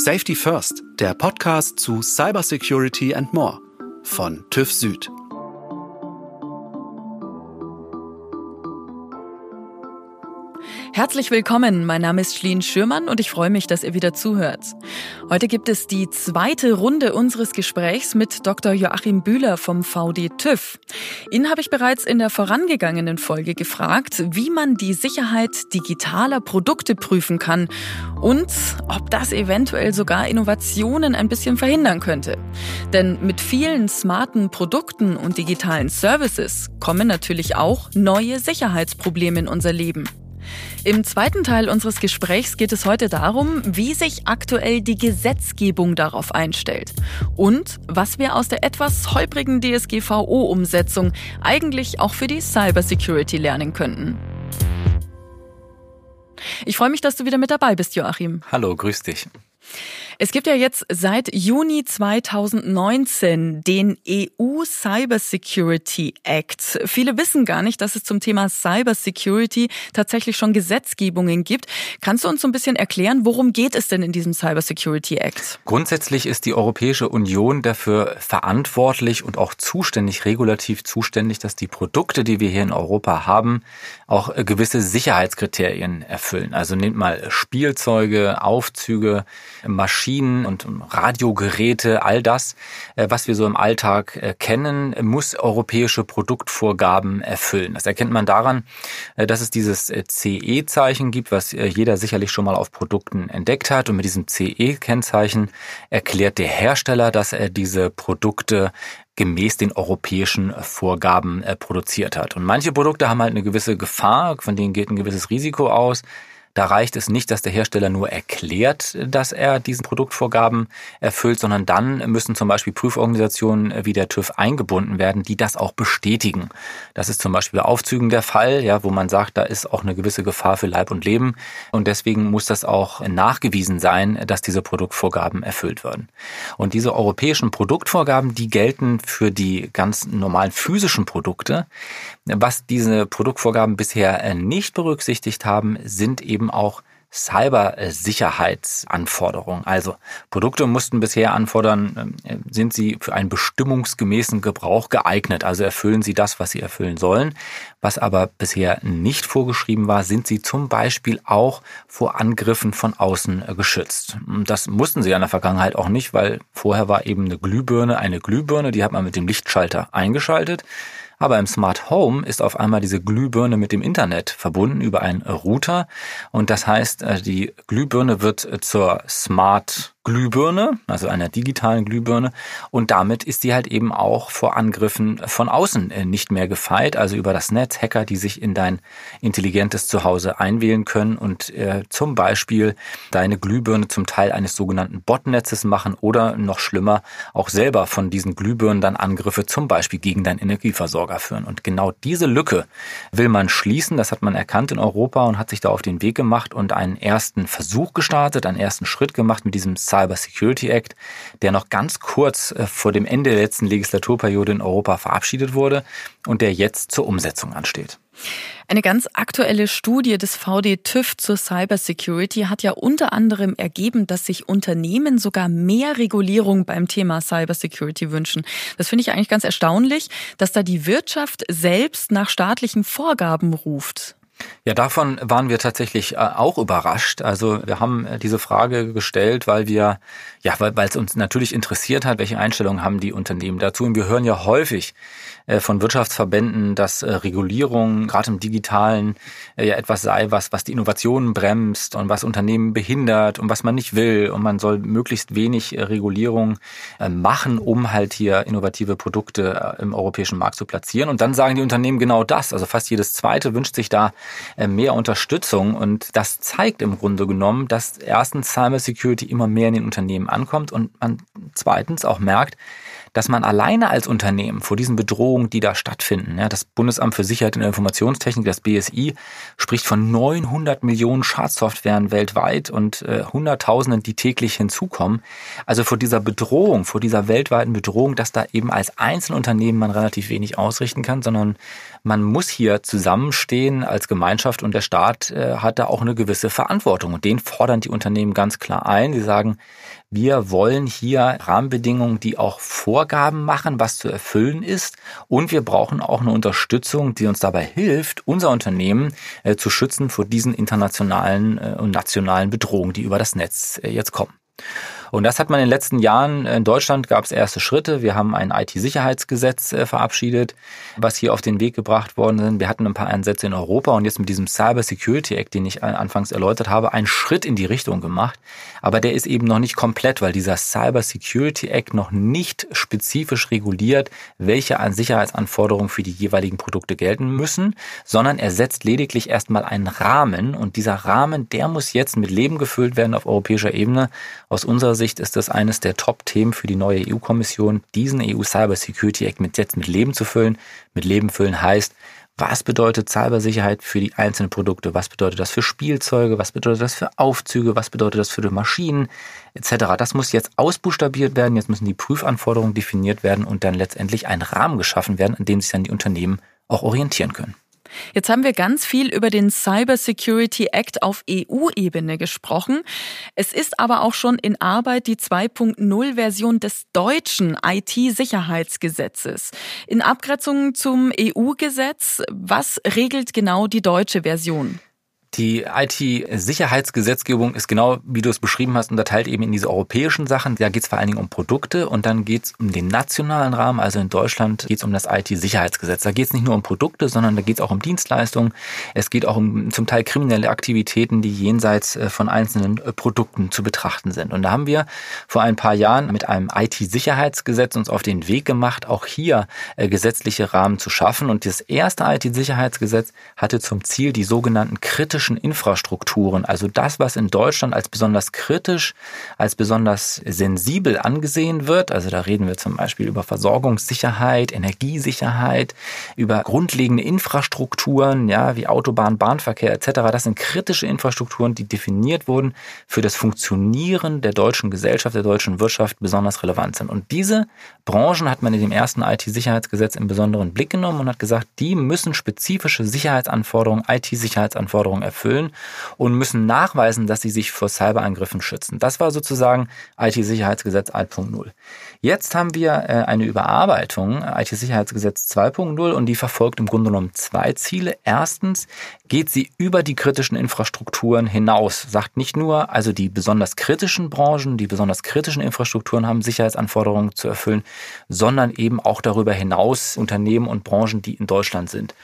Safety First, der Podcast zu Cybersecurity and More von TÜV Süd. Herzlich willkommen, mein Name ist Schlien Schürmann und ich freue mich, dass ihr wieder zuhört. Heute gibt es die zweite Runde unseres Gesprächs mit Dr. Joachim Bühler vom VD TÜV. Ihn habe ich bereits in der vorangegangenen Folge gefragt, wie man die Sicherheit digitaler Produkte prüfen kann und ob das eventuell sogar Innovationen ein bisschen verhindern könnte. Denn mit vielen smarten Produkten und digitalen Services kommen natürlich auch neue Sicherheitsprobleme in unser Leben. Im zweiten Teil unseres Gesprächs geht es heute darum, wie sich aktuell die Gesetzgebung darauf einstellt und was wir aus der etwas holprigen DSGVO-Umsetzung eigentlich auch für die Cybersecurity lernen könnten. Ich freue mich, dass du wieder mit dabei bist, Joachim. Hallo, grüß dich. Es gibt ja jetzt seit Juni 2019 den EU Cyber Security Act. Viele wissen gar nicht, dass es zum Thema Cyber Security tatsächlich schon Gesetzgebungen gibt. Kannst du uns so ein bisschen erklären, worum geht es denn in diesem Cyber Security Act? Grundsätzlich ist die Europäische Union dafür verantwortlich und auch zuständig, regulativ zuständig, dass die Produkte, die wir hier in Europa haben, auch gewisse Sicherheitskriterien erfüllen. Also nehmt mal Spielzeuge, Aufzüge, Maschinen, und Radiogeräte, all das, äh, was wir so im Alltag äh, kennen, muss europäische Produktvorgaben erfüllen. Das erkennt man daran, äh, dass es dieses CE-Zeichen gibt, was jeder sicherlich schon mal auf Produkten entdeckt hat. Und mit diesem CE-Kennzeichen erklärt der Hersteller, dass er diese Produkte gemäß den europäischen Vorgaben produziert hat. Und manche Produkte haben halt eine gewisse Gefahr, von denen geht ein gewisses Risiko aus. Da reicht es nicht, dass der Hersteller nur erklärt, dass er diesen Produktvorgaben erfüllt, sondern dann müssen zum Beispiel Prüforganisationen wie der TÜV eingebunden werden, die das auch bestätigen. Das ist zum Beispiel bei Aufzügen der Fall, ja, wo man sagt, da ist auch eine gewisse Gefahr für Leib und Leben. Und deswegen muss das auch nachgewiesen sein, dass diese Produktvorgaben erfüllt werden. Und diese europäischen Produktvorgaben, die gelten für die ganz normalen physischen Produkte. Was diese Produktvorgaben bisher nicht berücksichtigt haben, sind eben auch Cybersicherheitsanforderungen. Also Produkte mussten bisher anfordern, äh, sind sie für einen bestimmungsgemäßen Gebrauch geeignet, also erfüllen sie das, was sie erfüllen sollen. Was aber bisher nicht vorgeschrieben war, sind sie zum Beispiel auch vor Angriffen von außen äh, geschützt. Das mussten sie in der Vergangenheit auch nicht, weil vorher war eben eine Glühbirne eine Glühbirne, die hat man mit dem Lichtschalter eingeschaltet. Aber im Smart Home ist auf einmal diese Glühbirne mit dem Internet verbunden über einen Router. Und das heißt, äh, die Glühbirne wird äh, zur Smart Glühbirne, also einer digitalen Glühbirne. Und damit ist die halt eben auch vor Angriffen von außen äh, nicht mehr gefeit, also über das Netz, Hacker, die sich in dein intelligentes Zuhause einwählen können und äh, zum Beispiel deine Glühbirne zum Teil eines sogenannten Botnetzes machen oder noch schlimmer, auch selber von diesen Glühbirnen dann Angriffe zum Beispiel gegen deinen Energieversorger führen. Und genau diese Lücke will man schließen. Das hat man erkannt in Europa und hat sich da auf den Weg gemacht und einen ersten Versuch gestartet, einen ersten Schritt gemacht mit diesem Cyber Security Act, der noch ganz kurz äh, vor dem Ende der letzten Legislaturperiode in Europa verabschiedet wurde und der jetzt zur Umsetzung ansteht. Eine ganz aktuelle Studie des VD TÜV zur Cybersecurity hat ja unter anderem ergeben, dass sich Unternehmen sogar mehr Regulierung beim Thema Cybersecurity wünschen. Das finde ich eigentlich ganz erstaunlich, dass da die Wirtschaft selbst nach staatlichen Vorgaben ruft. Ja, davon waren wir tatsächlich äh, auch überrascht. Also wir haben äh, diese Frage gestellt, weil wir, ja, weil, es uns natürlich interessiert hat, welche Einstellungen haben die Unternehmen dazu. Und wir hören ja häufig von Wirtschaftsverbänden, dass Regulierung gerade im Digitalen ja etwas sei, was, was die Innovationen bremst und was Unternehmen behindert und was man nicht will. Und man soll möglichst wenig Regulierung machen, um halt hier innovative Produkte im europäischen Markt zu platzieren. Und dann sagen die Unternehmen genau das. Also fast jedes zweite wünscht sich da äh, mehr Unterstützung. Und das zeigt im Grunde genommen, dass erstens Cyber Security immer mehr in den Unternehmen ankommt und man zweitens auch merkt, dass man alleine als Unternehmen vor diesen Bedrohungen, die da stattfinden, ja, das Bundesamt für Sicherheit der Informationstechnik, das BSI, spricht von 900 Millionen Schadsoftwaren weltweit und äh, Hunderttausenden, die täglich hinzukommen. Also vor dieser Bedrohung, vor dieser weltweiten Bedrohung, dass da eben als Einzelunternehmen man relativ wenig ausrichten kann, sondern man muss hier zusammenstehen als Gemeinschaft und der Staat äh, hat da auch eine gewisse Verantwortung. Und den fordern die Unternehmen ganz klar ein. Sie sagen, wir wollen hier Rahmenbedingungen, die auch Vorgaben machen, was zu erfüllen ist. Und wir brauchen auch eine Unterstützung, die uns dabei hilft, unser Unternehmen äh, zu schützen vor diesen internationalen äh, und nationalen Bedrohungen, die über das Netz äh, jetzt kommen. Und das hat man in den letzten Jahren in Deutschland gab es erste Schritte. Wir haben ein IT-Sicherheitsgesetz äh, verabschiedet, was hier auf den Weg gebracht worden sind. Wir hatten ein paar Einsätze in Europa und jetzt mit diesem Cyber Security Act, den ich anfangs erläutert habe, einen Schritt in die Richtung gemacht. Aber der ist eben noch nicht komplett, weil dieser Cyber Security Act noch nicht spezifisch reguliert, welche Sicherheitsanforderungen für die jeweiligen Produkte gelten müssen, sondern er setzt lediglich erstmal einen Rahmen und dieser Rahmen, der muss jetzt mit Leben gefüllt werden auf europäischer Ebene. Aus unserer Sicht ist das eines der Top-Themen für die neue EU-Kommission, diesen EU Cyber Security Act mit jetzt mit Leben zu füllen. Mit Leben füllen heißt, was bedeutet Cybersicherheit für die einzelnen Produkte? Was bedeutet das für Spielzeuge? Was bedeutet das für Aufzüge? Was bedeutet das für die Maschinen? Etc. Das muss jetzt ausbuchstabiert werden. Jetzt müssen die Prüfanforderungen definiert werden und dann letztendlich ein Rahmen geschaffen werden, an dem sich dann die Unternehmen auch orientieren können. Jetzt haben wir ganz viel über den Cyber Security Act auf EU-Ebene gesprochen. Es ist aber auch schon in Arbeit die 2.0-Version des deutschen IT-Sicherheitsgesetzes. In Abgrenzung zum EU-Gesetz, was regelt genau die deutsche Version? Die IT-Sicherheitsgesetzgebung ist genau, wie du es beschrieben hast, unterteilt eben in diese europäischen Sachen. Da geht es vor allen Dingen um Produkte und dann geht es um den nationalen Rahmen. Also in Deutschland geht es um das IT-Sicherheitsgesetz. Da geht es nicht nur um Produkte, sondern da geht es auch um Dienstleistungen. Es geht auch um zum Teil kriminelle Aktivitäten, die jenseits äh, von einzelnen äh, Produkten zu betrachten sind. Und da haben wir vor ein paar Jahren mit einem IT-Sicherheitsgesetz uns auf den Weg gemacht, auch hier äh, gesetzliche Rahmen zu schaffen. Und das erste IT-Sicherheitsgesetz hatte zum Ziel, die sogenannten kritischen kritischen Infrastrukturen, also das, was in Deutschland als besonders kritisch, als besonders sensibel angesehen wird, also da reden wir zum Beispiel über Versorgungssicherheit, Energiesicherheit, über grundlegende Infrastrukturen, ja, wie Autobahn, Bahnverkehr etc. Das sind kritische Infrastrukturen, die definiert wurden für das Funktionieren der deutschen Gesellschaft, der deutschen Wirtschaft besonders relevant sind. Und diese Branchen hat man in dem ersten IT-Sicherheitsgesetz im besonderen Blick genommen und hat gesagt, die müssen spezifische Sicherheitsanforderungen, IT-Sicherheitsanforderungen erfüllen und müssen nachweisen, dass sie sich vor Cyberangriffen schützen. Das war sozusagen IT-Sicherheitsgesetz 1.0. Jetzt haben wir äh, eine Überarbeitung, IT-Sicherheitsgesetz 2.0, und die verfolgt im Grunde genommen zwei Ziele. Erstens geht sie über die kritischen Infrastrukturen hinaus, sagt nicht nur, also die besonders kritischen Branchen, die besonders kritischen Infrastrukturen haben Sicherheitsanforderungen zu erfüllen, sondern eben auch darüber hinaus Unternehmen und Branchen, die in Deutschland sind.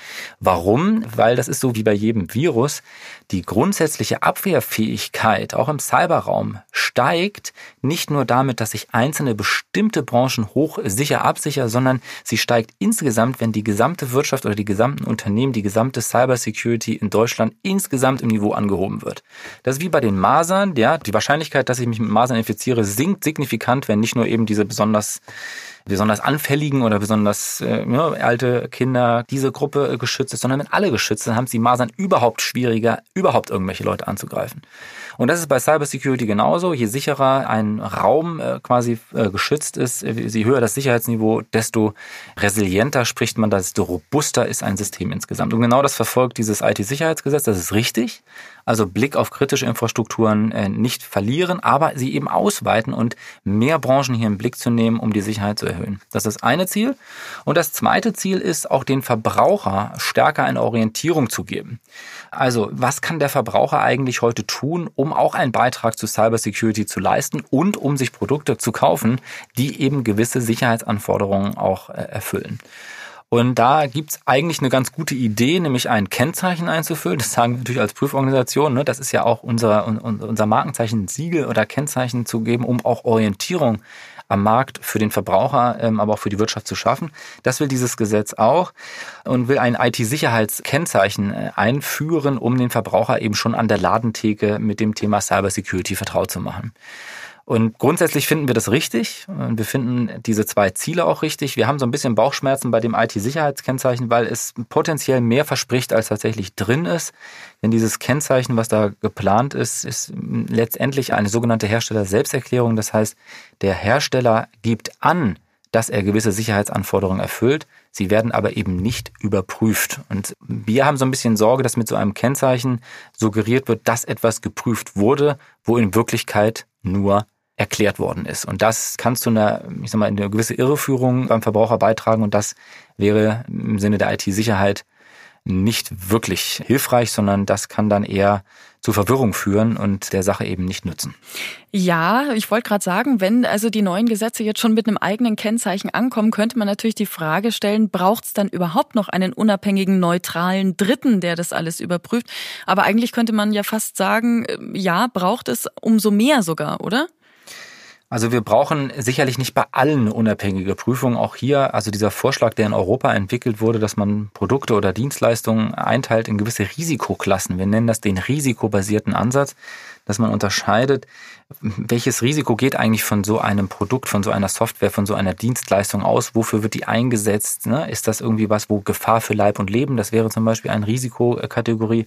Warum? Weil das ist so wie bei jedem Virus die grundsätzliche Abwehrfähigkeit auch im Cyberraum steigt nicht nur damit, dass sich einzelne bestimmte Branchen hoch sicher absichern, sondern sie steigt insgesamt, wenn die gesamte Wirtschaft oder die gesamten Unternehmen, die gesamte Cybersecurity in Deutschland insgesamt im Niveau angehoben wird. Das ist wie bei den Masern, ja, die Wahrscheinlichkeit, dass ich mich mit Masern infiziere, sinkt signifikant, wenn nicht nur eben diese besonders besonders anfälligen oder besonders äh, ja, alte Kinder diese Gruppe äh, geschützt ist, sondern wenn alle geschützt sind, haben es die Masern überhaupt schwieriger, überhaupt irgendwelche Leute anzugreifen. Und das ist bei Cybersecurity genauso. Je sicherer ein Raum äh, quasi äh, geschützt ist, äh, je höher das Sicherheitsniveau, desto resilienter spricht man, desto robuster ist ein System insgesamt. Und genau das verfolgt dieses IT-Sicherheitsgesetz. Das ist richtig. Also Blick auf kritische Infrastrukturen äh, nicht verlieren, aber sie eben ausweiten und mehr Branchen hier im Blick zu nehmen, um die Sicherheit zu erhöhen. Das ist das eine Ziel. Und das zweite Ziel ist, auch den Verbraucher stärker eine Orientierung zu geben. Also, was kann der Verbraucher eigentlich heute tun, um auch einen Beitrag zu Cybersecurity zu leisten und um sich Produkte zu kaufen, die eben gewisse Sicherheitsanforderungen auch äh, erfüllen? Und da gibt's eigentlich eine ganz gute Idee, nämlich ein Kennzeichen einzufüllen. Das sagen wir natürlich als Prüforganisation. Ne? Das ist ja auch unser, unser Markenzeichen, Siegel oder Kennzeichen zu geben, um auch Orientierung am Markt für den Verbraucher, ähm, aber auch für die Wirtschaft zu schaffen. Das will dieses Gesetz auch und will ein IT-Sicherheitskennzeichen äh, einführen, um den Verbraucher eben schon an der Ladentheke mit dem Thema Cybersecurity vertraut zu machen. Und grundsätzlich finden wir das richtig. Wir finden diese zwei Ziele auch richtig. Wir haben so ein bisschen Bauchschmerzen bei dem IT-Sicherheitskennzeichen, weil es potenziell mehr verspricht, als tatsächlich drin ist. Denn dieses Kennzeichen, was da geplant ist, ist letztendlich eine sogenannte Hersteller-Selbsterklärung. Das heißt, der Hersteller gibt an, dass er gewisse Sicherheitsanforderungen erfüllt. Sie werden aber eben nicht überprüft. Und wir haben so ein bisschen Sorge, dass mit so einem Kennzeichen suggeriert wird, dass etwas geprüft wurde, wo in Wirklichkeit nur erklärt worden ist. Und das kann zu einer, ich sag mal, eine gewisse Irreführung beim Verbraucher beitragen und das wäre im Sinne der IT-Sicherheit nicht wirklich hilfreich, sondern das kann dann eher zu Verwirrung führen und der Sache eben nicht nützen. Ja, ich wollte gerade sagen, wenn also die neuen Gesetze jetzt schon mit einem eigenen Kennzeichen ankommen, könnte man natürlich die Frage stellen, braucht es dann überhaupt noch einen unabhängigen, neutralen Dritten, der das alles überprüft? Aber eigentlich könnte man ja fast sagen, äh, ja, braucht es umso mehr sogar, oder? Also wir brauchen sicherlich nicht bei allen unabhängige Prüfungen. Auch hier, also dieser Vorschlag, der in Europa entwickelt wurde, dass man Produkte oder Dienstleistungen einteilt in gewisse Risikoklassen. Wir nennen das den risikobasierten Ansatz, dass man unterscheidet, welches Risiko geht eigentlich von so einem Produkt, von so einer Software, von so einer Dienstleistung aus? Wofür wird die eingesetzt? Ne? Ist das irgendwie was, wo Gefahr für Leib und Leben, das wäre zum Beispiel eine Risikokategorie,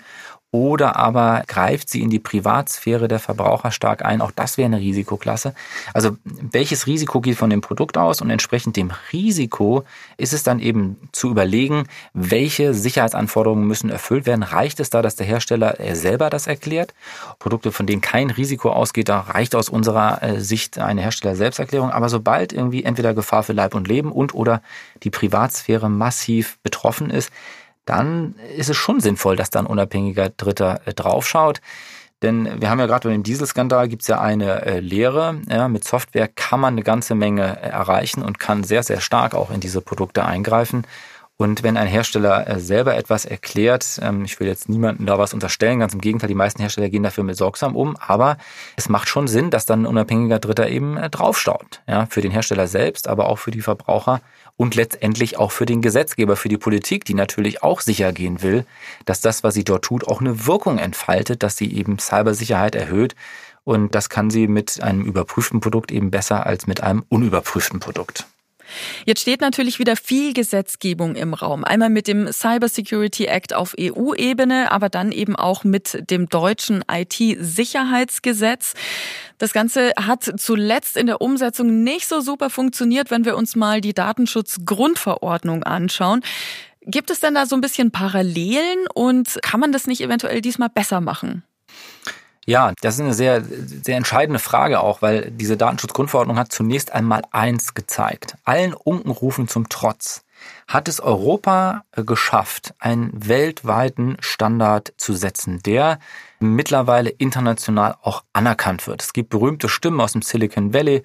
oder aber greift sie in die Privatsphäre der Verbraucher stark ein. Auch das wäre eine Risikoklasse. Also welches Risiko geht von dem Produkt aus und entsprechend dem Risiko ist es dann eben zu überlegen, welche Sicherheitsanforderungen müssen erfüllt werden. Reicht es da, dass der Hersteller er selber das erklärt? Produkte, von denen kein Risiko ausgeht, da reicht aus unserer äh, Sicht eine Hersteller-Selbsterklärung. Aber sobald irgendwie entweder Gefahr für Leib und Leben und oder die Privatsphäre massiv betroffen ist, dann ist es schon sinnvoll, dass da ein unabhängiger Dritter äh, draufschaut. Denn wir haben ja gerade bei dem Dieselskandal gibt es ja eine äh, Lehre. Ja, mit Software kann man eine ganze Menge äh, erreichen und kann sehr, sehr stark auch in diese Produkte eingreifen. Und wenn ein Hersteller äh, selber etwas erklärt, ähm, ich will jetzt niemandem da was unterstellen, ganz im Gegenteil, die meisten Hersteller gehen dafür mit sorgsam um, aber es macht schon Sinn, dass dann ein unabhängiger Dritter eben äh, draufstaut. Ja, für den Hersteller selbst, aber auch für die Verbraucher und letztendlich auch für den Gesetzgeber, für die Politik, die natürlich auch sicher gehen will, dass das, was sie dort tut, auch eine Wirkung entfaltet, dass sie eben Cybersicherheit erhöht. Und das kann sie mit einem überprüften Produkt eben besser als mit einem unüberprüften Produkt. Jetzt steht natürlich wieder viel Gesetzgebung im Raum. Einmal mit dem Cyber Security Act auf EU-Ebene, aber dann eben auch mit dem deutschen IT-Sicherheitsgesetz. Das Ganze hat zuletzt in der Umsetzung nicht so super funktioniert, wenn wir uns mal die Datenschutzgrundverordnung anschauen. Gibt es denn da so ein bisschen Parallelen und kann man das nicht eventuell diesmal besser machen? Ja, das ist eine sehr, sehr entscheidende Frage auch, weil diese Datenschutzgrundverordnung hat zunächst einmal eins gezeigt. Allen Unkenrufen zum Trotz hat es Europa geschafft, einen weltweiten Standard zu setzen, der mittlerweile international auch anerkannt wird. Es gibt berühmte Stimmen aus dem Silicon Valley,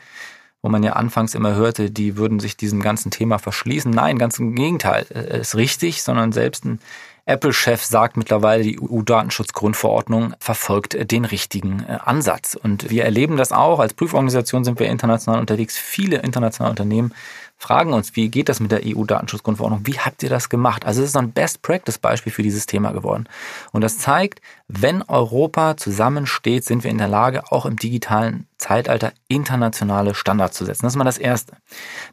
wo man ja anfangs immer hörte, die würden sich diesem ganzen Thema verschließen. Nein, ganz im Gegenteil, es ist richtig, sondern selbst ein Apple-Chef sagt mittlerweile, die EU-Datenschutzgrundverordnung verfolgt den richtigen äh, Ansatz. Und wir erleben das auch. Als Prüforganisation sind wir international unterwegs. Viele internationale Unternehmen fragen uns, wie geht das mit der EU-Datenschutzgrundverordnung? Wie habt ihr das gemacht? Also es ist ein Best-Practice-Beispiel für dieses Thema geworden. Und das zeigt, wenn Europa zusammensteht, sind wir in der Lage, auch im digitalen Zeitalter internationale Standards zu setzen. Das ist mal das Erste.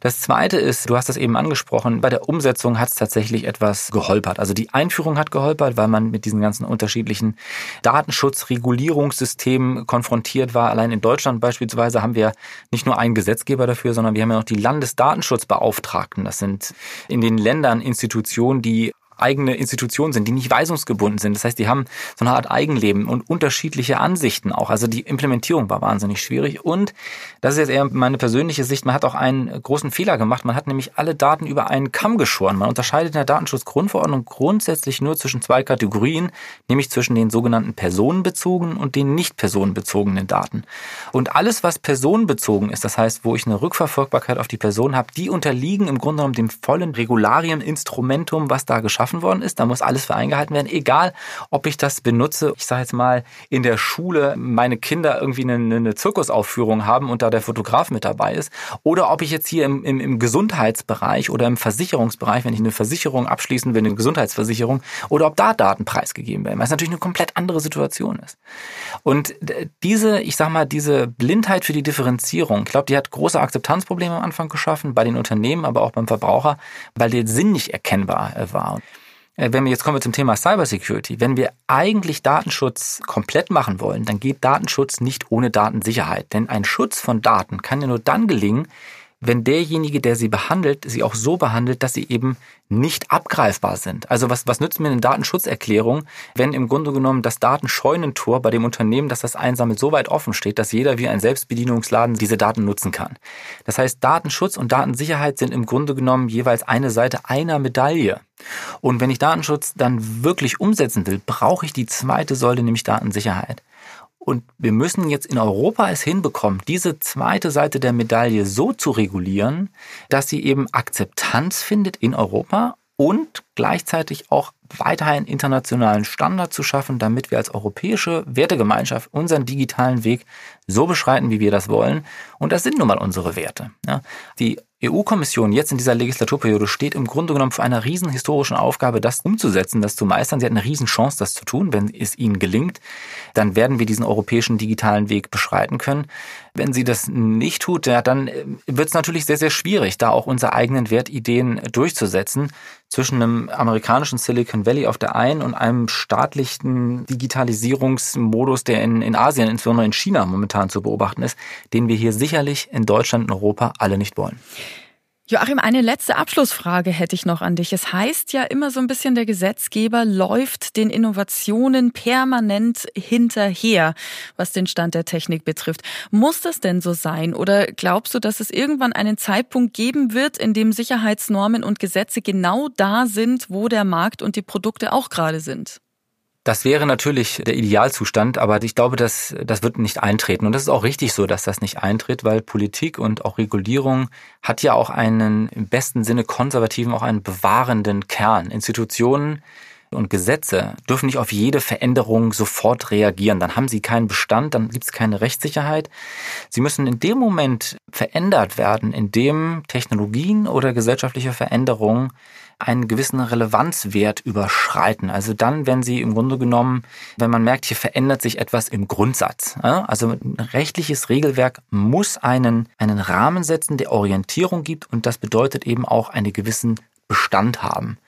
Das Zweite ist, du hast das eben angesprochen, bei der Umsetzung hat es tatsächlich etwas geholpert. Also die Einführung hat geholpert, weil man mit diesen ganzen unterschiedlichen Datenschutzregulierungssystemen konfrontiert war. Allein in Deutschland beispielsweise haben wir nicht nur einen Gesetzgeber dafür, sondern wir haben ja noch die Landesdatenschutzbeauftragten. Das sind in den Ländern Institutionen, die eigene Institutionen sind, die nicht weisungsgebunden sind. Das heißt, die haben so eine Art Eigenleben und unterschiedliche Ansichten auch. Also die Implementierung war wahnsinnig schwierig. Und das ist jetzt eher meine persönliche Sicht, man hat auch einen großen Fehler gemacht. Man hat nämlich alle Daten über einen Kamm geschoren. Man unterscheidet in der Datenschutzgrundverordnung grundsätzlich nur zwischen zwei Kategorien, nämlich zwischen den sogenannten personenbezogenen und den nicht personenbezogenen Daten. Und alles, was personenbezogen ist, das heißt, wo ich eine Rückverfolgbarkeit auf die Person habe, die unterliegen im Grunde genommen dem vollen Regularieninstrumentum, was da geschaffen geschaffen worden ist. Da muss alles für eingehalten werden, egal ob ich das benutze. Ich sage jetzt mal, in der Schule meine Kinder irgendwie eine, eine Zirkusaufführung haben und da der Fotograf mit dabei ist. Oder ob ich jetzt hier im, im, im Gesundheitsbereich oder im Versicherungsbereich, wenn ich eine Versicherung abschließen will, eine Gesundheitsversicherung, oder ob da Daten preisgegeben werden, weil es natürlich eine komplett andere Situation ist. Und diese, ich sag mal, diese Blindheit für die Differenzierung, ich glaube, die hat große Akzeptanzprobleme am Anfang geschaffen, bei den Unternehmen, aber auch beim Verbraucher, weil der Sinn nicht erkennbar äh, war. Äh, wenn wir jetzt kommen wir zum Thema Cybersecurity, wenn wir eigentlich Datenschutz komplett machen wollen, dann geht Datenschutz nicht ohne Datensicherheit. Denn ein Schutz von Daten kann ja nur dann gelingen, wenn derjenige, der sie behandelt, sie auch so behandelt, dass sie eben nicht abgreifbar sind. Also was, was nützt mir eine Datenschutzerklärung, wenn im Grunde genommen das Datenscheunentor bei dem Unternehmen, das das einsammelt, so weit offen steht, dass jeder wie ein Selbstbedienungsladen diese Daten nutzen kann. Das heißt, Datenschutz und Datensicherheit sind im Grunde genommen jeweils eine Seite einer Medaille. Und wenn ich Datenschutz dann wirklich umsetzen will, brauche ich die zweite Säule, nämlich Datensicherheit. Und wir müssen jetzt in Europa es hinbekommen, diese zweite Seite der Medaille so zu regulieren, dass sie eben Akzeptanz findet in Europa und gleichzeitig auch weiterhin internationalen Standard zu schaffen, damit wir als europäische Wertegemeinschaft unseren digitalen Weg so beschreiten, wie wir das wollen. Und das sind nun mal unsere Werte. Die EU-Kommission jetzt in dieser Legislaturperiode steht im Grunde genommen vor einer riesen historischen Aufgabe, das umzusetzen, das zu meistern. Sie hat eine riesen Chance, das zu tun. Wenn es ihnen gelingt, dann werden wir diesen europäischen digitalen Weg beschreiten können. Wenn sie das nicht tut, ja, dann äh, wird es natürlich sehr, sehr schwierig, da auch unsere eigenen Wertideen durchzusetzen zwischen einem amerikanischen Silicon Valley auf der einen und einem staatlichen Digitalisierungsmodus, der in, in Asien, insbesondere in China momentan zu beobachten ist, den wir hier sicherlich in Deutschland und Europa alle nicht wollen. Joachim, eine letzte Abschlussfrage hätte ich noch an dich. Es heißt ja immer so ein bisschen, der Gesetzgeber läuft den Innovationen permanent hinterher, was den Stand der Technik betrifft. Muss das denn so sein? Oder glaubst du, dass es irgendwann einen Zeitpunkt geben wird, in dem Sicherheitsnormen und Gesetze genau da sind, wo der Markt und die Produkte auch gerade sind? Das wäre natürlich der Idealzustand, aber ich glaube, das, das wird nicht eintreten. Und das ist auch richtig so, dass das nicht eintritt, weil Politik und auch Regulierung hat ja auch einen im besten Sinne konservativen, auch einen bewahrenden Kern. Institutionen und Gesetze dürfen nicht auf jede Veränderung sofort reagieren. Dann haben sie keinen Bestand, dann gibt es keine Rechtssicherheit. Sie müssen in dem Moment verändert werden, in dem Technologien oder gesellschaftliche Veränderungen einen gewissen Relevanzwert überschreiten. Also dann, wenn sie im Grunde genommen, wenn man merkt, hier verändert sich etwas im Grundsatz. Also ein rechtliches Regelwerk muss einen, einen Rahmen setzen, der Orientierung gibt und das bedeutet eben auch einen gewissen Bestand haben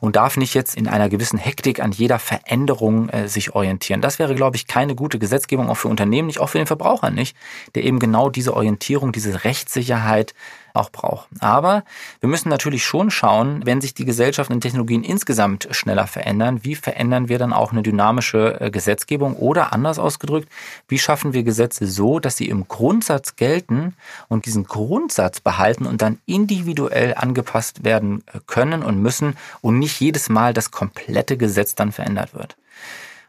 und darf nicht jetzt in einer gewissen Hektik an jeder Veränderung äh, sich orientieren. Das wäre, glaube ich, keine gute Gesetzgebung, auch für Unternehmen nicht, auch für den Verbraucher nicht, der eben genau diese Orientierung, diese Rechtssicherheit auch braucht. Aber wir müssen natürlich schon schauen, wenn sich die Gesellschaften und Technologien insgesamt schneller verändern, wie verändern wir dann auch eine dynamische äh, Gesetzgebung oder anders ausgedrückt, wie schaffen wir Gesetze so, dass sie im Grundsatz gelten und diesen Grundsatz behalten und dann individuell angepasst werden äh, können und müssen und nicht jedes Mal das komplette Gesetz dann verändert wird.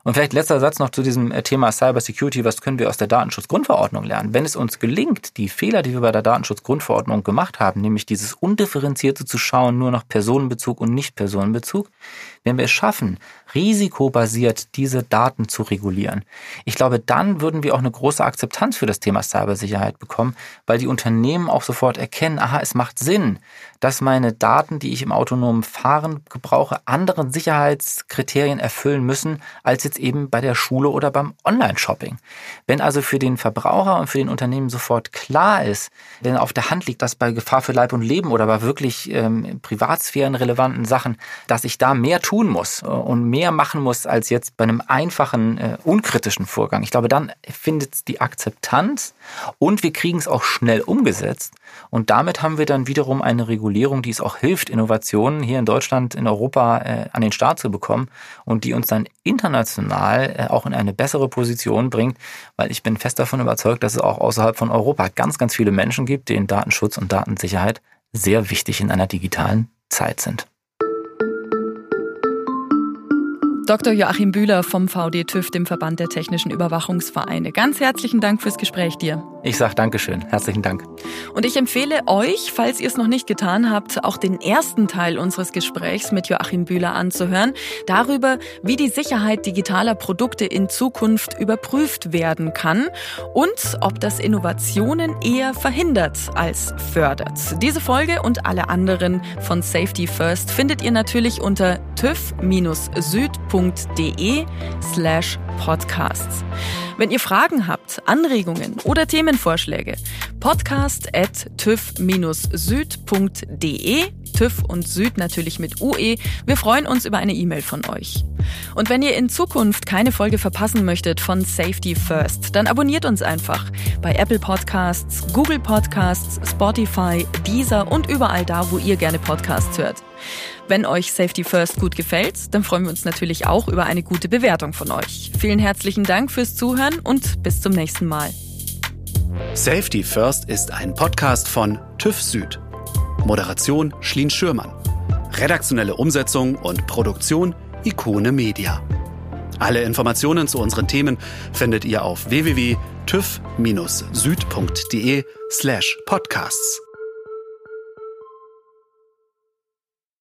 Und vielleicht letzter Satz noch zu diesem äh, Thema Cybersecurity. Was können wir aus der Datenschutzgrundverordnung lernen? Wenn es uns gelingt, die Fehler, die wir bei der Datenschutzgrundverordnung gemacht haben, nämlich dieses undifferenzierte zu schauen, nur nach Personenbezug und Nicht-Personenbezug, wenn wir es schaffen, risikobasiert diese Daten zu regulieren, ich glaube, dann würden wir auch eine große Akzeptanz für das Thema Cybersicherheit bekommen, weil die Unternehmen auch sofort erkennen, aha, es macht Sinn, dass meine Daten, die ich im autonomen Fahren gebrauche, anderen Sicherheitskriterien erfüllen müssen, als jetzt eben bei der Schule oder beim Online-Shopping. Wenn also für den Verbraucher und für den Unternehmen sofort klar ist, wenn auf der Hand liegt, dass bei Gefahr für Leib und Leben oder bei wirklich ähm, privatsphärenrelevanten Sachen, dass ich da mehr tun muss äh, und mehr machen muss als jetzt bei einem einfachen, äh, unkritischen Vorgang. Ich glaube, dann findet die Akzeptanz und wir kriegen es auch schnell umgesetzt. Und damit haben wir dann wiederum eine Regulierung, die es auch hilft, Innovationen hier in Deutschland, in Europa äh, an den Start zu bekommen und die uns dann international äh, auch in eine bessere Position bringt, weil ich bin fest davon überzeugt, dass es auch außerhalb von Europa ganz, ganz viele Menschen gibt, denen Datenschutz und Datensicherheit sehr wichtig in einer digitalen Zeit sind. Dr. Joachim Bühler vom VD TÜV, dem Verband der Technischen Überwachungsvereine. Ganz herzlichen Dank fürs Gespräch dir. Ich sage Dankeschön. Herzlichen Dank. Und ich empfehle euch, falls ihr es noch nicht getan habt, auch den ersten Teil unseres Gesprächs mit Joachim Bühler anzuhören, darüber, wie die Sicherheit digitaler Produkte in Zukunft überprüft werden kann und ob das Innovationen eher verhindert als fördert. Diese Folge und alle anderen von Safety First findet ihr natürlich unter tüv-süd.de slash podcasts. Wenn ihr Fragen habt, Anregungen oder Themenvorschläge, podcast at tüv-süd.de, TÜV und Süd natürlich mit UE. Wir freuen uns über eine E-Mail von euch. Und wenn ihr in Zukunft keine Folge verpassen möchtet von Safety First, dann abonniert uns einfach bei Apple Podcasts, Google Podcasts, Spotify, Deezer und überall da, wo ihr gerne Podcasts hört. Wenn euch Safety First gut gefällt, dann freuen wir uns natürlich auch über eine gute Bewertung von euch. Vielen herzlichen Dank fürs Zuhören und bis zum nächsten Mal. Safety First ist ein Podcast von TÜV Süd. Moderation Schlien Schürmann. Redaktionelle Umsetzung und Produktion Ikone Media. Alle Informationen zu unseren Themen findet ihr auf www.tüv-süd.de slash podcasts.